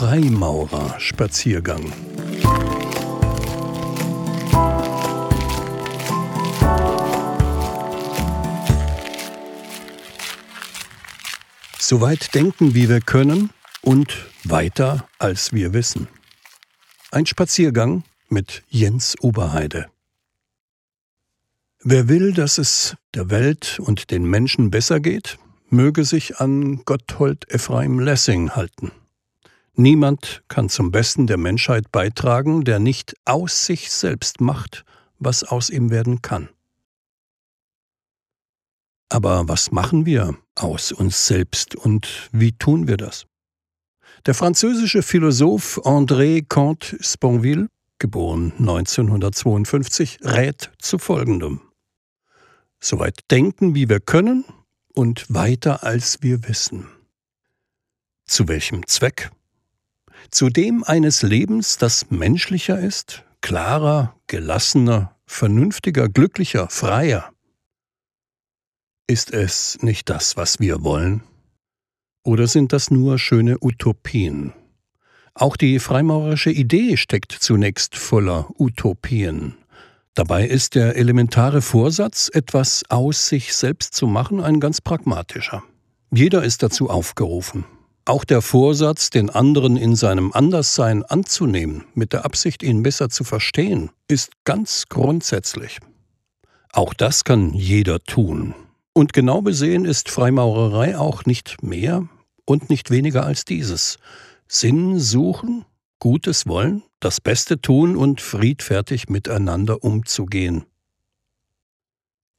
Freimaurerspaziergang. So weit denken, wie wir können und weiter, als wir wissen. Ein Spaziergang mit Jens Oberheide. Wer will, dass es der Welt und den Menschen besser geht, möge sich an Gotthold Ephraim Lessing halten. Niemand kann zum Besten der Menschheit beitragen, der nicht aus sich selbst macht, was aus ihm werden kann. Aber was machen wir aus uns selbst und wie tun wir das? Der französische Philosoph André Comte Sponville, geboren 1952, rät zu folgendem. Soweit denken, wie wir können und weiter, als wir wissen. Zu welchem Zweck? Zu dem eines Lebens, das menschlicher ist, klarer, gelassener, vernünftiger, glücklicher, freier. Ist es nicht das, was wir wollen? Oder sind das nur schöne Utopien? Auch die freimaurerische Idee steckt zunächst voller Utopien. Dabei ist der elementare Vorsatz, etwas aus sich selbst zu machen, ein ganz pragmatischer. Jeder ist dazu aufgerufen. Auch der Vorsatz, den anderen in seinem Anderssein anzunehmen, mit der Absicht, ihn besser zu verstehen, ist ganz grundsätzlich. Auch das kann jeder tun. Und genau besehen ist Freimaurerei auch nicht mehr und nicht weniger als dieses. Sinn suchen, Gutes wollen, das Beste tun und friedfertig miteinander umzugehen.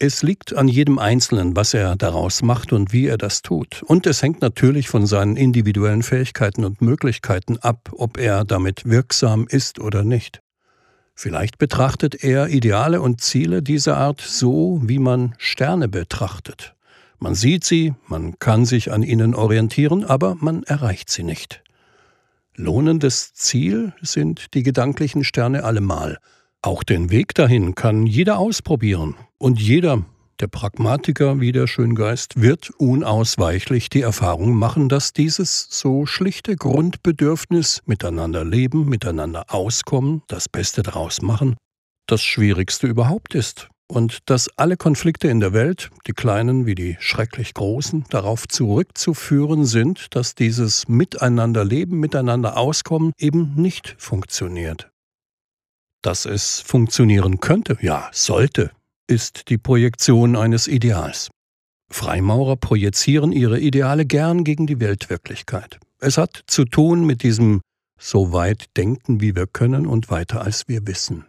Es liegt an jedem Einzelnen, was er daraus macht und wie er das tut. Und es hängt natürlich von seinen individuellen Fähigkeiten und Möglichkeiten ab, ob er damit wirksam ist oder nicht. Vielleicht betrachtet er Ideale und Ziele dieser Art so, wie man Sterne betrachtet. Man sieht sie, man kann sich an ihnen orientieren, aber man erreicht sie nicht. Lohnendes Ziel sind die gedanklichen Sterne allemal. Auch den Weg dahin kann jeder ausprobieren. Und jeder, der Pragmatiker wie der Schöngeist, wird unausweichlich die Erfahrung machen, dass dieses so schlichte Grundbedürfnis miteinander leben, miteinander auskommen, das Beste daraus machen, das Schwierigste überhaupt ist. Und dass alle Konflikte in der Welt, die kleinen wie die schrecklich großen, darauf zurückzuführen sind, dass dieses Miteinanderleben, Miteinander auskommen eben nicht funktioniert. Dass es funktionieren könnte, ja, sollte, ist die Projektion eines Ideals. Freimaurer projizieren ihre Ideale gern gegen die Weltwirklichkeit. Es hat zu tun mit diesem so weit denken, wie wir können und weiter als wir wissen.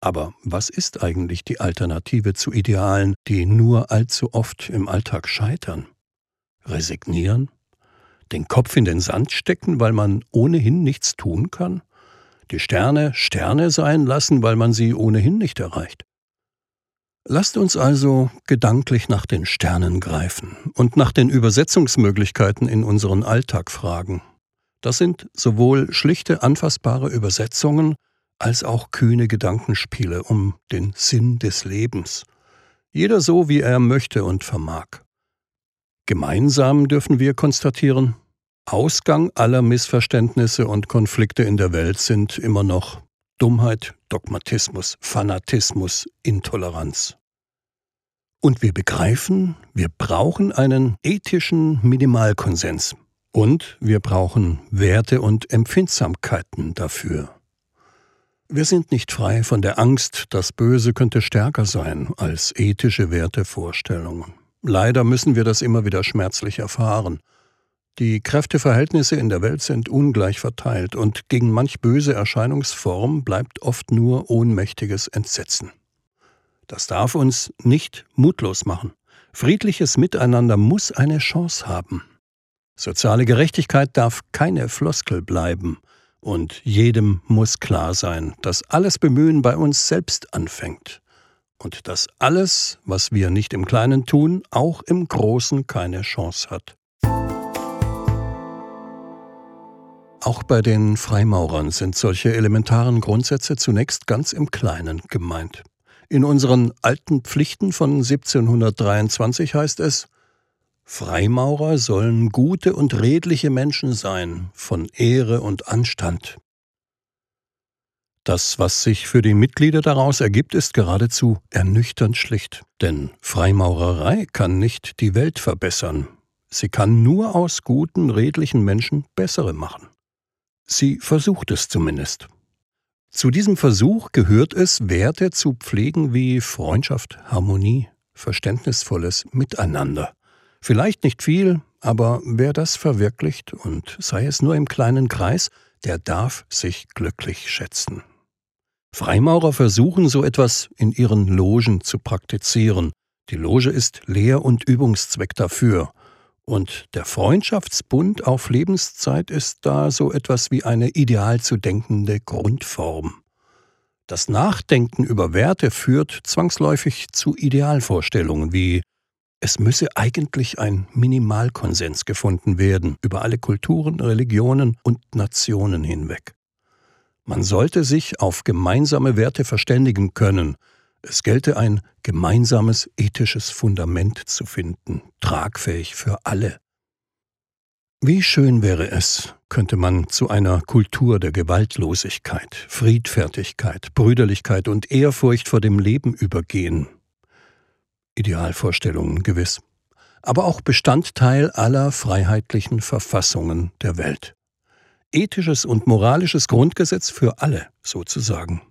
Aber was ist eigentlich die Alternative zu Idealen, die nur allzu oft im Alltag scheitern? Resignieren? Den Kopf in den Sand stecken, weil man ohnehin nichts tun kann? Die Sterne Sterne sein lassen, weil man sie ohnehin nicht erreicht? Lasst uns also gedanklich nach den Sternen greifen und nach den Übersetzungsmöglichkeiten in unseren Alltag fragen. Das sind sowohl schlichte, anfassbare Übersetzungen als auch kühne Gedankenspiele um den Sinn des Lebens. Jeder so, wie er möchte und vermag. Gemeinsam dürfen wir konstatieren, Ausgang aller Missverständnisse und Konflikte in der Welt sind immer noch Dummheit, Dogmatismus, Fanatismus, Intoleranz. Und wir begreifen, wir brauchen einen ethischen Minimalkonsens. Und wir brauchen Werte und Empfindsamkeiten dafür. Wir sind nicht frei von der Angst, das Böse könnte stärker sein als ethische Wertevorstellungen. Leider müssen wir das immer wieder schmerzlich erfahren. Die Kräfteverhältnisse in der Welt sind ungleich verteilt und gegen manch böse Erscheinungsform bleibt oft nur ohnmächtiges Entsetzen. Das darf uns nicht mutlos machen. Friedliches Miteinander muss eine Chance haben. Soziale Gerechtigkeit darf keine Floskel bleiben, und jedem muss klar sein, dass alles Bemühen bei uns selbst anfängt und dass alles, was wir nicht im Kleinen tun, auch im Großen keine Chance hat. Auch bei den Freimaurern sind solche elementaren Grundsätze zunächst ganz im Kleinen gemeint. In unseren alten Pflichten von 1723 heißt es, Freimaurer sollen gute und redliche Menschen sein, von Ehre und Anstand. Das, was sich für die Mitglieder daraus ergibt, ist geradezu ernüchternd schlicht. Denn Freimaurerei kann nicht die Welt verbessern. Sie kann nur aus guten, redlichen Menschen bessere machen. Sie versucht es zumindest. Zu diesem Versuch gehört es, Werte zu pflegen wie Freundschaft, Harmonie, verständnisvolles Miteinander. Vielleicht nicht viel, aber wer das verwirklicht, und sei es nur im kleinen Kreis, der darf sich glücklich schätzen. Freimaurer versuchen so etwas in ihren Logen zu praktizieren. Die Loge ist Lehr- und Übungszweck dafür. Und der Freundschaftsbund auf Lebenszeit ist da so etwas wie eine ideal zu denkende Grundform. Das Nachdenken über Werte führt zwangsläufig zu Idealvorstellungen wie es müsse eigentlich ein Minimalkonsens gefunden werden über alle Kulturen, Religionen und Nationen hinweg. Man sollte sich auf gemeinsame Werte verständigen können. Es gelte ein gemeinsames ethisches Fundament zu finden, tragfähig für alle. Wie schön wäre es, könnte man zu einer Kultur der Gewaltlosigkeit, Friedfertigkeit, Brüderlichkeit und Ehrfurcht vor dem Leben übergehen, Idealvorstellungen gewiss, aber auch Bestandteil aller freiheitlichen Verfassungen der Welt. Ethisches und moralisches Grundgesetz für alle sozusagen.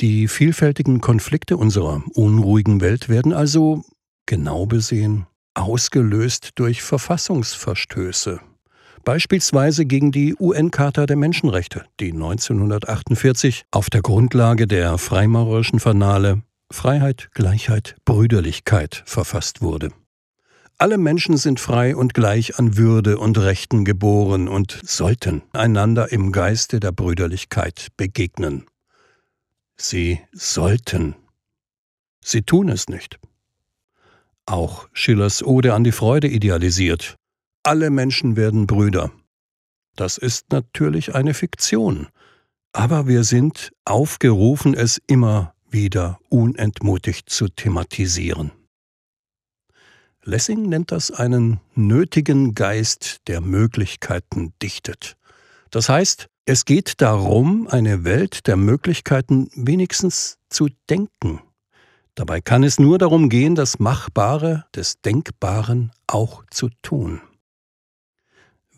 Die vielfältigen Konflikte unserer unruhigen Welt werden also, genau besehen, ausgelöst durch Verfassungsverstöße, beispielsweise gegen die UN-Charta der Menschenrechte, die 1948 auf der Grundlage der freimaurerischen Fanale Freiheit, Gleichheit, Brüderlichkeit verfasst wurde. Alle Menschen sind frei und gleich an Würde und Rechten geboren und sollten einander im Geiste der Brüderlichkeit begegnen. Sie sollten. Sie tun es nicht. Auch Schillers Ode an die Freude idealisiert. Alle Menschen werden Brüder. Das ist natürlich eine Fiktion, aber wir sind aufgerufen, es immer wieder unentmutigt zu thematisieren. Lessing nennt das einen nötigen Geist, der Möglichkeiten dichtet. Das heißt, es geht darum, eine Welt der Möglichkeiten wenigstens zu denken. Dabei kann es nur darum gehen, das Machbare des Denkbaren auch zu tun.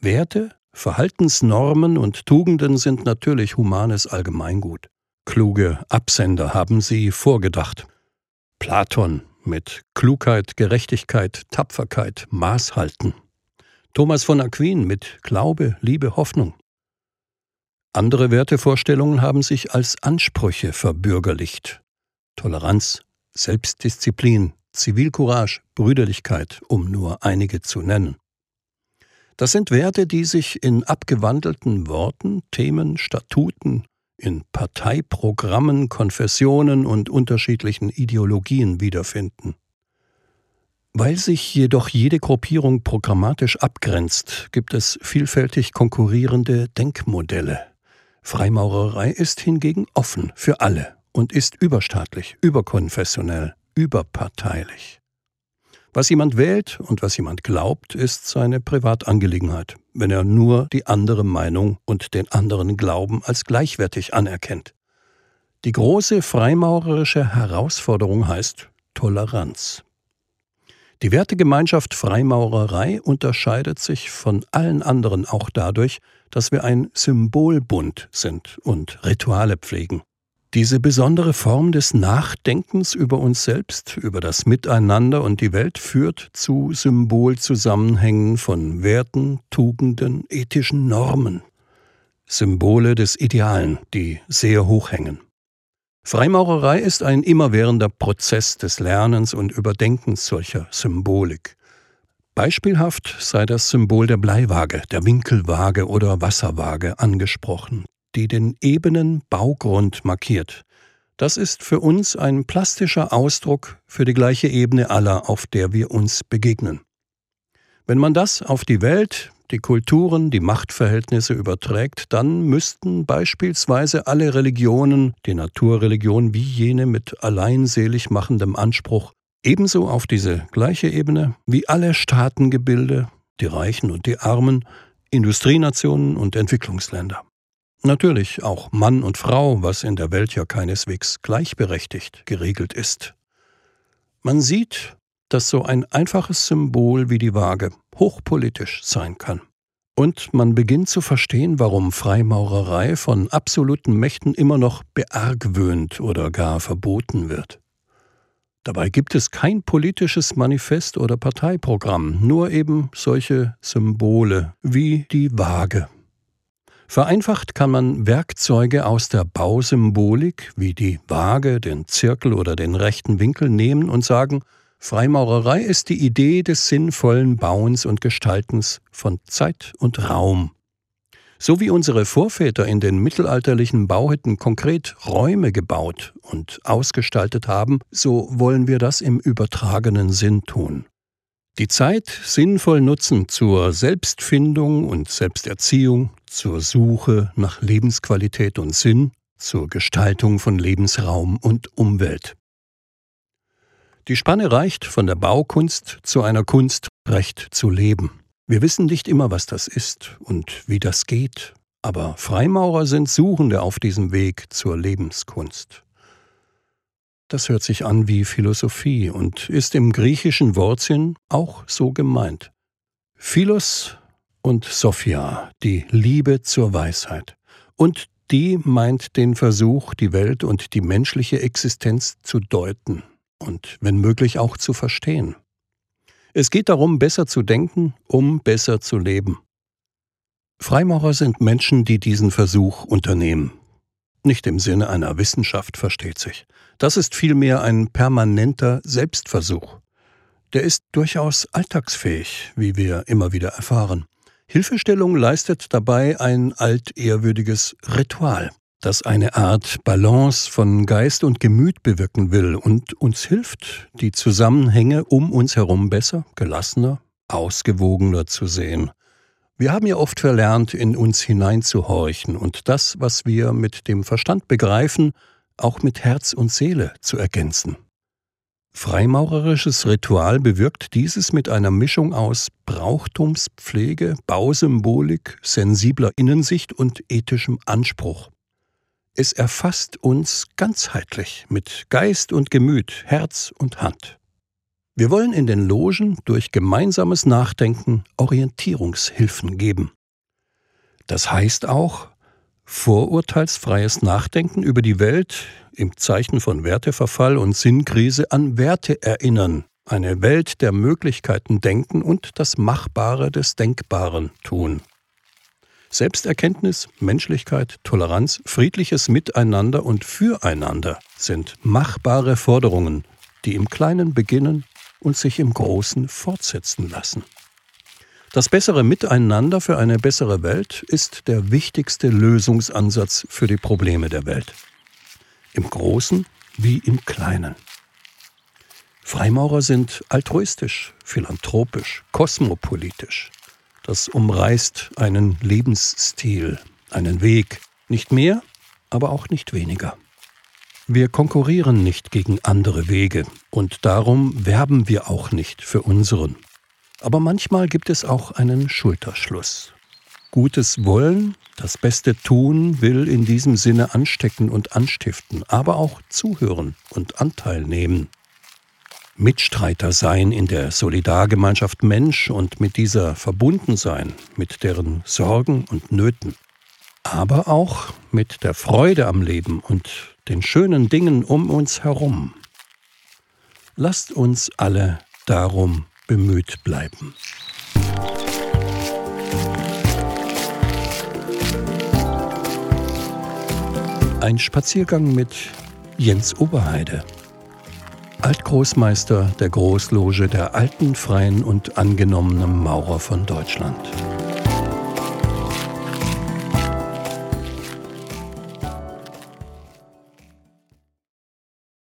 Werte, Verhaltensnormen und Tugenden sind natürlich humanes Allgemeingut. Kluge Absender haben sie vorgedacht. Platon mit Klugheit, Gerechtigkeit, Tapferkeit, Maß halten. Thomas von Aquin mit Glaube, Liebe, Hoffnung. Andere Wertevorstellungen haben sich als Ansprüche verbürgerlicht. Toleranz, Selbstdisziplin, Zivilcourage, Brüderlichkeit, um nur einige zu nennen. Das sind Werte, die sich in abgewandelten Worten, Themen, Statuten, in Parteiprogrammen, Konfessionen und unterschiedlichen Ideologien wiederfinden. Weil sich jedoch jede Gruppierung programmatisch abgrenzt, gibt es vielfältig konkurrierende Denkmodelle. Freimaurerei ist hingegen offen für alle und ist überstaatlich, überkonfessionell, überparteilich. Was jemand wählt und was jemand glaubt, ist seine Privatangelegenheit, wenn er nur die andere Meinung und den anderen Glauben als gleichwertig anerkennt. Die große freimaurerische Herausforderung heißt Toleranz. Die Wertegemeinschaft Freimaurerei unterscheidet sich von allen anderen auch dadurch, dass wir ein Symbolbund sind und Rituale pflegen. Diese besondere Form des Nachdenkens über uns selbst, über das Miteinander und die Welt führt zu Symbolzusammenhängen von Werten, Tugenden, ethischen Normen. Symbole des Idealen, die sehr hoch hängen. Freimaurerei ist ein immerwährender Prozess des Lernens und Überdenkens solcher Symbolik. Beispielhaft sei das Symbol der Bleiwaage, der Winkelwaage oder Wasserwaage angesprochen, die den ebenen Baugrund markiert. Das ist für uns ein plastischer Ausdruck für die gleiche Ebene aller, auf der wir uns begegnen. Wenn man das auf die Welt, die Kulturen, die Machtverhältnisse überträgt, dann müssten beispielsweise alle Religionen, die Naturreligion wie jene mit alleinselig machendem Anspruch, Ebenso auf diese gleiche Ebene wie alle Staatengebilde, die Reichen und die Armen, Industrienationen und Entwicklungsländer. Natürlich auch Mann und Frau, was in der Welt ja keineswegs gleichberechtigt geregelt ist. Man sieht, dass so ein einfaches Symbol wie die Waage hochpolitisch sein kann. Und man beginnt zu verstehen, warum Freimaurerei von absoluten Mächten immer noch beargwöhnt oder gar verboten wird. Dabei gibt es kein politisches Manifest oder Parteiprogramm, nur eben solche Symbole wie die Waage. Vereinfacht kann man Werkzeuge aus der Bausymbolik wie die Waage, den Zirkel oder den rechten Winkel nehmen und sagen, Freimaurerei ist die Idee des sinnvollen Bauens und Gestaltens von Zeit und Raum. So wie unsere Vorväter in den mittelalterlichen Bauhütten konkret Räume gebaut und ausgestaltet haben, so wollen wir das im übertragenen Sinn tun. Die Zeit sinnvoll nutzen zur Selbstfindung und Selbsterziehung, zur Suche nach Lebensqualität und Sinn, zur Gestaltung von Lebensraum und Umwelt. Die Spanne reicht von der Baukunst zu einer Kunst, recht zu leben. Wir wissen nicht immer, was das ist und wie das geht, aber Freimaurer sind Suchende auf diesem Weg zur Lebenskunst. Das hört sich an wie Philosophie und ist im griechischen Wortsinn auch so gemeint. Philos und Sophia, die Liebe zur Weisheit. Und die meint den Versuch, die Welt und die menschliche Existenz zu deuten, und wenn möglich auch zu verstehen. Es geht darum, besser zu denken, um besser zu leben. Freimaurer sind Menschen, die diesen Versuch unternehmen. Nicht im Sinne einer Wissenschaft, versteht sich. Das ist vielmehr ein permanenter Selbstversuch. Der ist durchaus alltagsfähig, wie wir immer wieder erfahren. Hilfestellung leistet dabei ein altehrwürdiges Ritual das eine Art Balance von Geist und Gemüt bewirken will und uns hilft, die Zusammenhänge um uns herum besser, gelassener, ausgewogener zu sehen. Wir haben ja oft verlernt, in uns hineinzuhorchen und das, was wir mit dem Verstand begreifen, auch mit Herz und Seele zu ergänzen. Freimaurerisches Ritual bewirkt dieses mit einer Mischung aus Brauchtumspflege, Bausymbolik, sensibler Innensicht und ethischem Anspruch. Es erfasst uns ganzheitlich mit Geist und Gemüt, Herz und Hand. Wir wollen in den Logen durch gemeinsames Nachdenken Orientierungshilfen geben. Das heißt auch, vorurteilsfreies Nachdenken über die Welt im Zeichen von Werteverfall und Sinnkrise an Werte erinnern, eine Welt der Möglichkeiten denken und das Machbare des Denkbaren tun. Selbsterkenntnis, Menschlichkeit, Toleranz, friedliches Miteinander und Füreinander sind machbare Forderungen, die im Kleinen beginnen und sich im Großen fortsetzen lassen. Das bessere Miteinander für eine bessere Welt ist der wichtigste Lösungsansatz für die Probleme der Welt. Im Großen wie im Kleinen. Freimaurer sind altruistisch, philanthropisch, kosmopolitisch. Das umreißt einen Lebensstil, einen Weg, nicht mehr, aber auch nicht weniger. Wir konkurrieren nicht gegen andere Wege und darum werben wir auch nicht für unseren. Aber manchmal gibt es auch einen Schulterschluss. Gutes Wollen, das Beste tun, will in diesem Sinne anstecken und anstiften, aber auch zuhören und Anteil nehmen. Mitstreiter sein in der Solidargemeinschaft Mensch und mit dieser verbunden sein, mit deren Sorgen und Nöten, aber auch mit der Freude am Leben und den schönen Dingen um uns herum. Lasst uns alle darum bemüht bleiben. Ein Spaziergang mit Jens Oberheide. Altgroßmeister der Großloge der alten, freien und angenommenen Maurer von Deutschland.